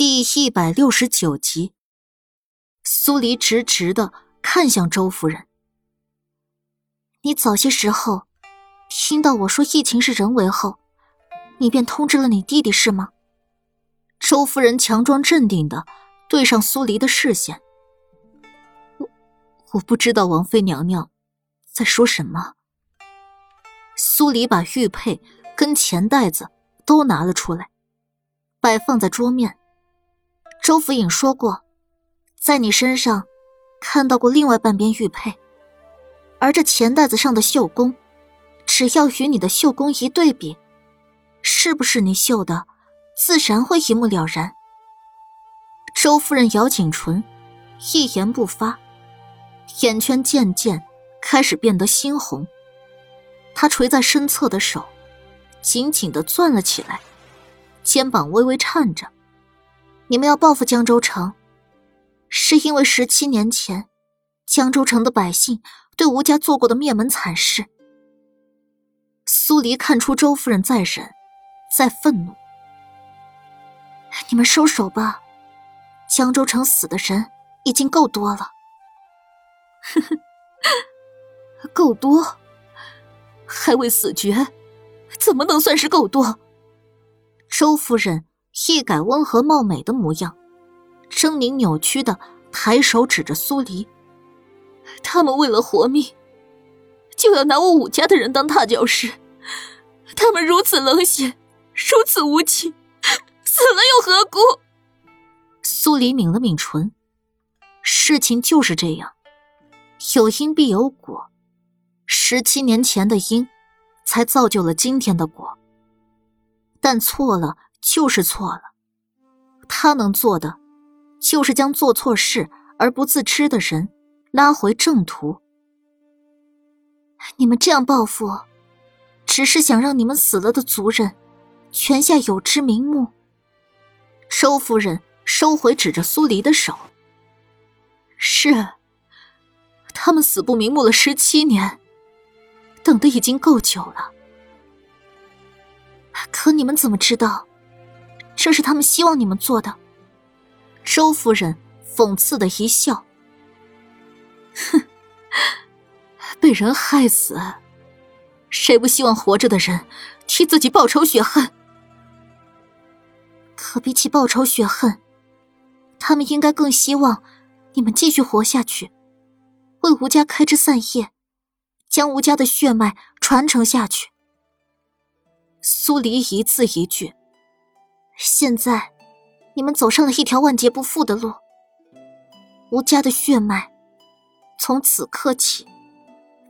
第一百六十九集，苏黎直直的看向周夫人：“你早些时候听到我说疫情是人为后，你便通知了你弟弟是吗？”周夫人强装镇定的对上苏黎的视线：“我我不知道王妃娘娘在说什么。”苏黎把玉佩跟钱袋子都拿了出来，摆放在桌面。周府尹说过，在你身上看到过另外半边玉佩，而这钱袋子上的绣工，只要与你的绣工一对比，是不是你绣的，自然会一目了然。周夫人咬紧唇，一言不发，眼圈渐渐开始变得猩红，她垂在身侧的手紧紧的攥了起来，肩膀微微颤着。你们要报复江州城，是因为十七年前江州城的百姓对吴家做过的灭门惨事。苏黎看出周夫人在忍，在愤怒。你们收手吧，江州城死的人已经够多了。呵呵，够多，还未死绝，怎么能算是够多？周夫人。一改温和貌美的模样，狰狞扭曲的抬手指着苏黎：“他们为了活命，就要拿我武家的人当踏脚石。他们如此冷血，如此无情，死了又何故？”苏黎抿了抿唇，事情就是这样，有因必有果。十七年前的因，才造就了今天的果。但错了。就是错了，他能做的，就是将做错事而不自知的人拉回正途。你们这样报复，只是想让你们死了的族人，泉下有知瞑目。周夫人收回指着苏黎的手。是，他们死不瞑目了十七年，等的已经够久了。可你们怎么知道？这是他们希望你们做的。周夫人讽刺的一笑：“哼，被人害死，谁不希望活着的人替自己报仇雪恨？可比起报仇雪恨，他们应该更希望你们继续活下去，为吴家开枝散叶，将吴家的血脉传承下去。”苏黎一字一句。现在，你们走上了一条万劫不复的路。吴家的血脉，从此刻起，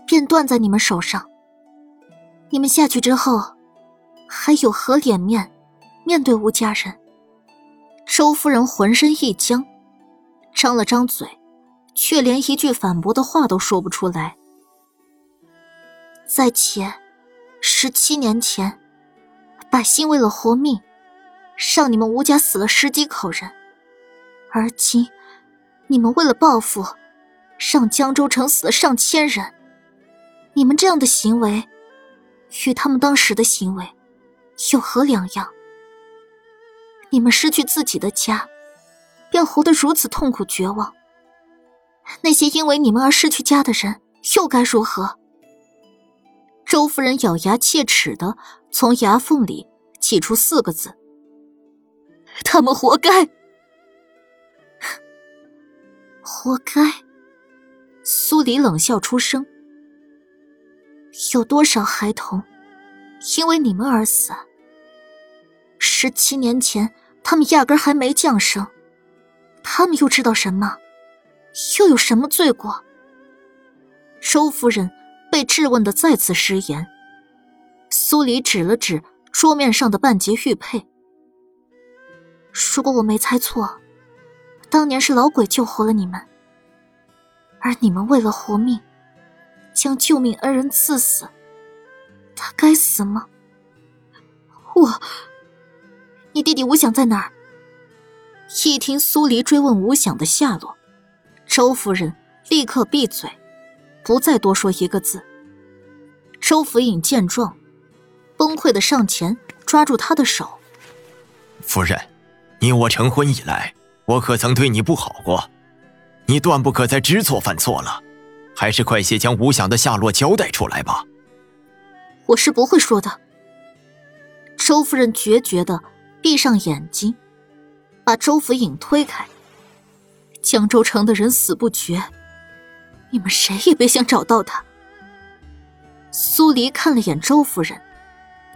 便断在你们手上。你们下去之后，还有何脸面面对吴家人？周夫人浑身一僵，张了张嘴，却连一句反驳的话都说不出来。在前，十七年前，百姓为了活命。让你们吴家死了十几口人，而今你们为了报复，让江州城死了上千人。你们这样的行为，与他们当时的行为有何两样？你们失去自己的家，便活得如此痛苦绝望。那些因为你们而失去家的人，又该如何？周夫人咬牙切齿的从牙缝里挤出四个字。他们活该，活该。苏黎冷笑出声：“有多少孩童因为你们而死？十七年前，他们压根还没降生，他们又知道什么？又有什么罪过？”周夫人被质问的再次失言。苏黎指了指桌面上的半截玉佩。如果我没猜错，当年是老鬼救活了你们，而你们为了活命，将救命恩人刺死，他该死吗？我，你弟弟吴想在哪儿？一听苏黎追问吴想的下落，周夫人立刻闭嘴，不再多说一个字。周府尹见状，崩溃的上前抓住他的手，夫人。你我成婚以来，我可曾对你不好过？你断不可再知错犯错了，还是快些将吴想的下落交代出来吧。我是不会说的。周夫人决绝的闭上眼睛，把周福影推开。江州城的人死不绝，你们谁也别想找到他。苏黎看了眼周夫人，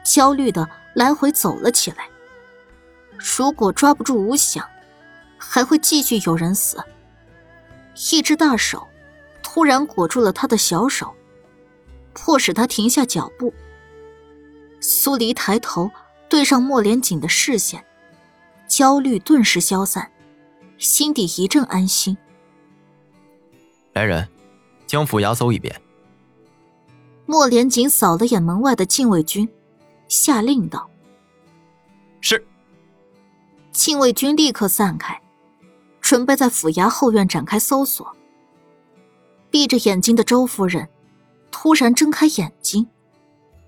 焦虑的来回走了起来。如果抓不住吴想，还会继续有人死。一只大手突然裹住了他的小手，迫使他停下脚步。苏黎抬头对上莫连锦的视线，焦虑顿时消散，心底一阵安心。来人，将府衙搜一遍。莫连锦扫了眼门外的禁卫军，下令道：“是。”禁卫军立刻散开。准备在府衙后院展开搜索。闭着眼睛的周夫人突然睁开眼睛，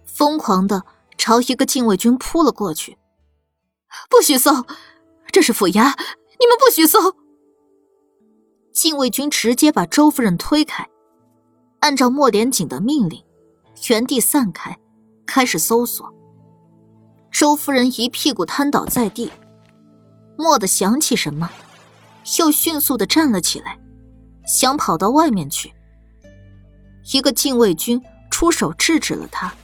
疯狂的朝一个禁卫军扑了过去。不许搜！这是府衙，你们不许搜！禁卫军直接把周夫人推开，按照莫连锦的命令，原地散开，开始搜索。周夫人一屁股瘫倒在地，蓦地想起什么。又迅速的站了起来，想跑到外面去。一个禁卫军出手制止了他。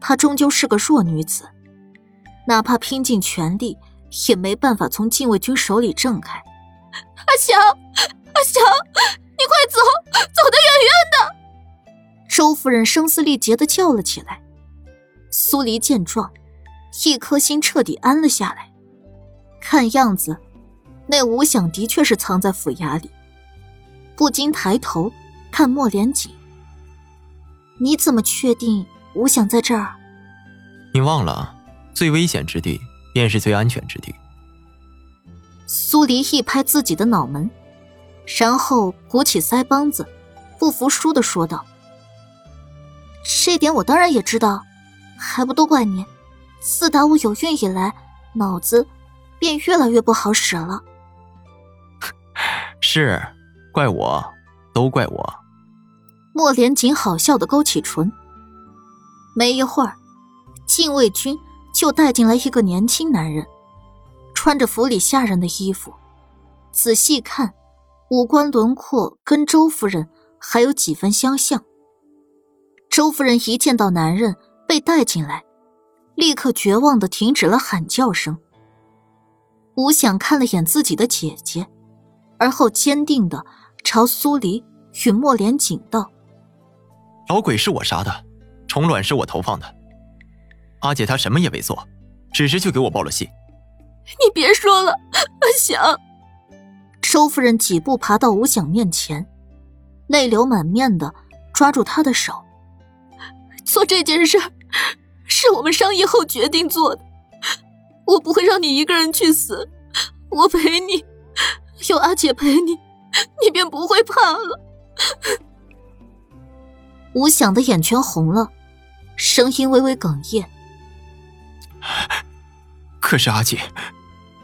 她终究是个弱女子，哪怕拼尽全力，也没办法从禁卫军手里挣开。阿祥，阿祥，你快走，走得远远的！周夫人声嘶力竭的叫了起来。苏黎见状，一颗心彻底安了下来。看样子。那吴想的确是藏在府衙里，不禁抬头看莫连锦。你怎么确定吴想在这儿？你忘了，最危险之地便是最安全之地。苏黎一拍自己的脑门，然后鼓起腮帮子，不服输的说道：“这点我当然也知道，还不都怪你！自打我有孕以来，脑子便越来越不好使了。”是，怪我，都怪我。莫连锦好笑的勾起唇。没一会儿，禁卫军就带进来一个年轻男人，穿着府里下人的衣服。仔细看，五官轮廓跟周夫人还有几分相像。周夫人一见到男人被带进来，立刻绝望的停止了喊叫声。吴想看了眼自己的姐姐。而后坚定的朝苏黎与莫莲锦道：“老鬼是我杀的，虫卵是我投放的。阿姐她什么也没做，只是去给我报了信。”你别说了，阿想。周夫人几步爬到吴想面前，泪流满面的抓住他的手：“做这件事是我们商议后决定做的，我不会让你一个人去死，我陪你。”有阿姐陪你，你便不会怕了。吴想的眼圈红了，声音微微哽咽。可是阿姐，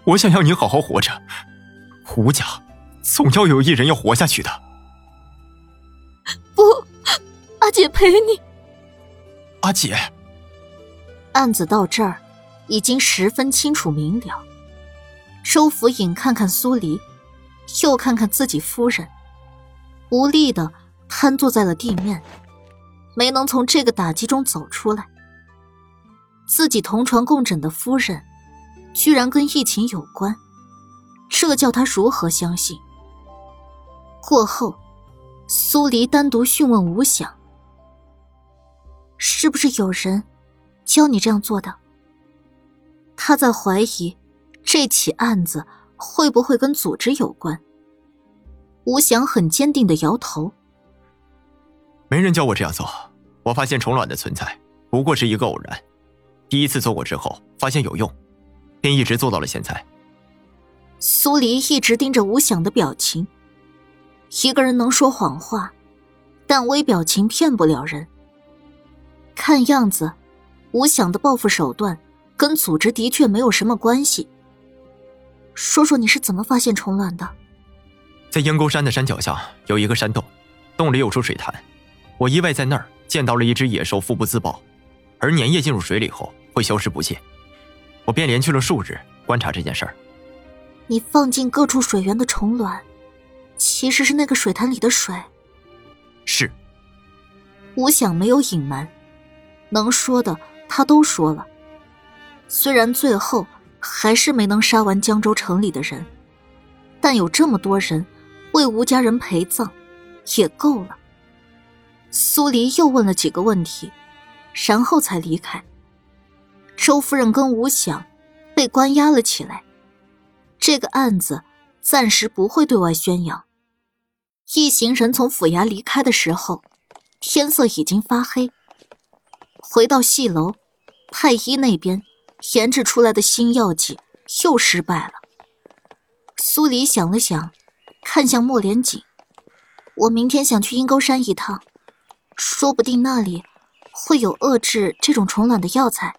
我想要你好好活着，吴家总要有一人要活下去的。不，阿姐陪你。阿姐，案子到这儿已经十分清楚明了。周福影看看苏黎。又看看自己夫人，无力的瘫坐在了地面，没能从这个打击中走出来。自己同床共枕的夫人，居然跟疫情有关，这叫他如何相信？过后，苏黎单独讯问吴想：“是不是有人教你这样做的？”他在怀疑这起案子。会不会跟组织有关？吴翔很坚定的摇头。没人教我这样做。我发现虫卵的存在不过是一个偶然，第一次做过之后发现有用，便一直做到了现在。苏黎一直盯着吴想的表情。一个人能说谎话，但微表情骗不了人。看样子，吴想的报复手段跟组织的确没有什么关系。说说你是怎么发现虫卵的？在鹰钩山的山脚下有一个山洞，洞里有处水潭，我意外在那儿见到了一只野兽腹部自爆，而粘液进入水里后会消失不见。我便连去了数日观察这件事儿。你放进各处水源的虫卵，其实是那个水潭里的水。是。吴想没有隐瞒，能说的他都说了。虽然最后还是没能杀完江州城里的人，但有这么多人为吴家人陪葬，也够了。苏黎又问了几个问题，然后才离开。周夫人跟吴想被关押了起来，这个案子暂时不会对外宣扬。一行人从府衙离开的时候，天色已经发黑。回到戏楼，太医那边研制出来的新药剂又失败了。苏黎想了想，看向莫连锦：“我明天想去阴沟山一趟，说不定那里会有遏制这种虫卵的药材。”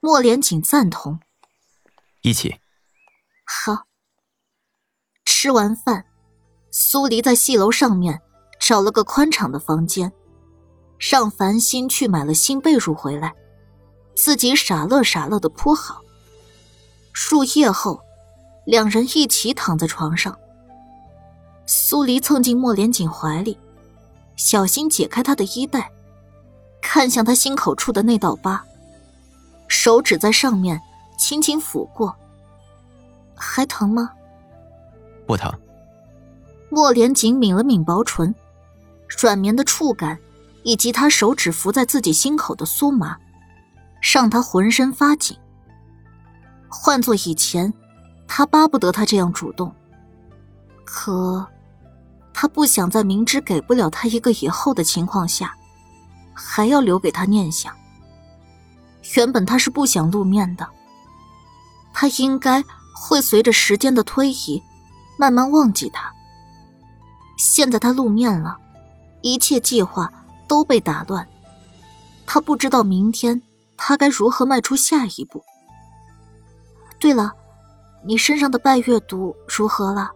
莫连锦赞同：“一起。”好。吃完饭。苏黎在戏楼上面找了个宽敞的房间，让繁星去买了新被褥回来，自己傻乐傻乐的铺好。入夜后，两人一起躺在床上。苏黎蹭进莫连锦怀里，小心解开他的衣带，看向他心口处的那道疤，手指在上面轻轻抚过。还疼吗？不疼。莫连锦抿了抿薄唇，软绵的触感，以及他手指扶在自己心口的酥麻，让他浑身发紧。换做以前，他巴不得他这样主动，可他不想在明知给不了他一个以后的情况下，还要留给他念想。原本他是不想露面的，他应该会随着时间的推移，慢慢忘记他。现在他露面了，一切计划都被打乱。他不知道明天他该如何迈出下一步。对了，你身上的拜月毒如何了？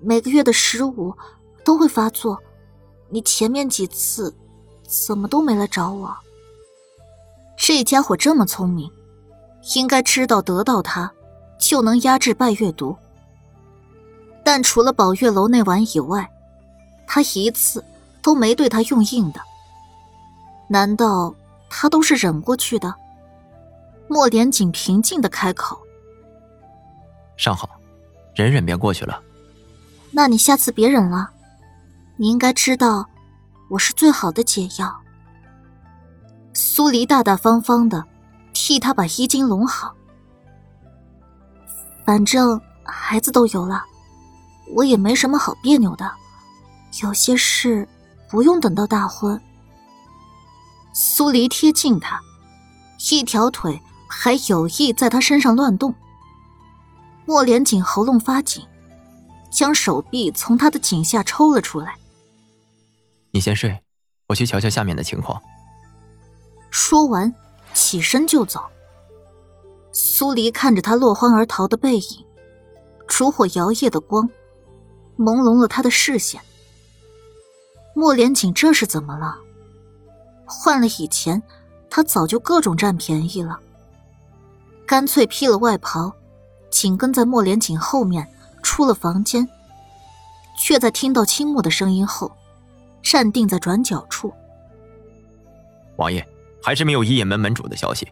每个月的十五都会发作，你前面几次怎么都没来找我？这家伙这么聪明，应该知道得到他就能压制拜月毒。但除了宝月楼那晚以外，他一次都没对他用硬的。难道他都是忍过去的？莫连锦平静的开口：“尚好，忍忍便过去了。”那你下次别忍了。你应该知道，我是最好的解药。苏黎大大方方的替他把衣襟拢好。反正孩子都有了。我也没什么好别扭的，有些事不用等到大婚。苏黎贴近他，一条腿还有意在他身上乱动。莫连锦喉咙发紧，将手臂从他的颈下抽了出来。你先睡，我去瞧瞧下面的情况。说完，起身就走。苏黎看着他落荒而逃的背影，烛火摇曳的光。朦胧了他的视线。莫连锦这是怎么了？换了以前，他早就各种占便宜了。干脆披了外袍，紧跟在莫连锦后面出了房间，却在听到青木的声音后，站定在转角处。王爷还是没有一眼门门主的消息。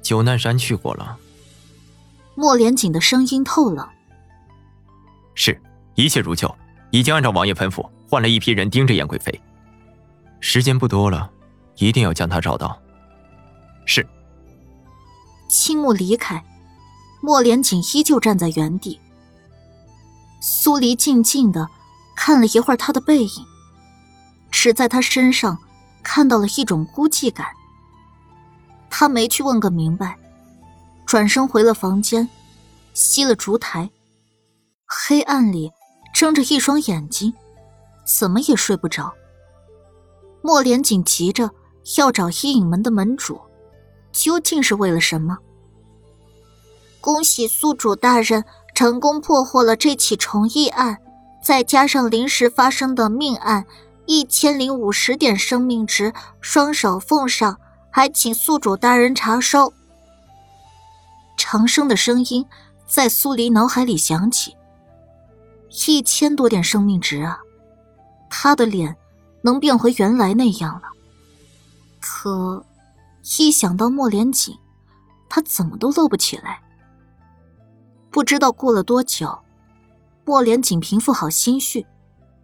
九难山去过了。莫连锦的声音透冷。是，一切如旧，已经按照王爷吩咐换了一批人盯着燕贵妃。时间不多了，一定要将他找到。是。青木离开，莫连锦依旧站在原地。苏黎静静的看了一会儿他的背影，只在他身上看到了一种孤寂感。他没去问个明白，转身回了房间，熄了烛台。黑暗里，睁着一双眼睛，怎么也睡不着。莫连锦急着要找阴影门的门主，究竟是为了什么？恭喜宿主大人成功破获了这起重义案，再加上临时发生的命案，一千零五十点生命值，双手奉上，还请宿主大人查收。长生的声音在苏黎脑海里响起。一千多点生命值啊，他的脸能变回原来那样了。可，一想到莫连锦，他怎么都乐不起来。不知道过了多久，莫连锦平复好心绪，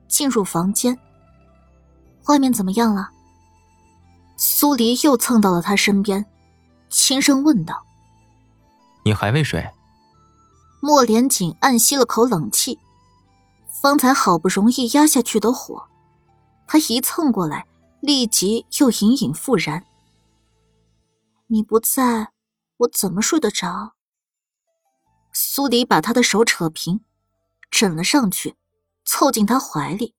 进入房间。外面怎么样了？苏黎又蹭到了他身边，轻声问道：“你还未睡？”莫连锦暗吸了口冷气，方才好不容易压下去的火，他一蹭过来，立即又隐隐复燃。你不在，我怎么睡得着？苏迪把他的手扯平，枕了上去，凑进他怀里。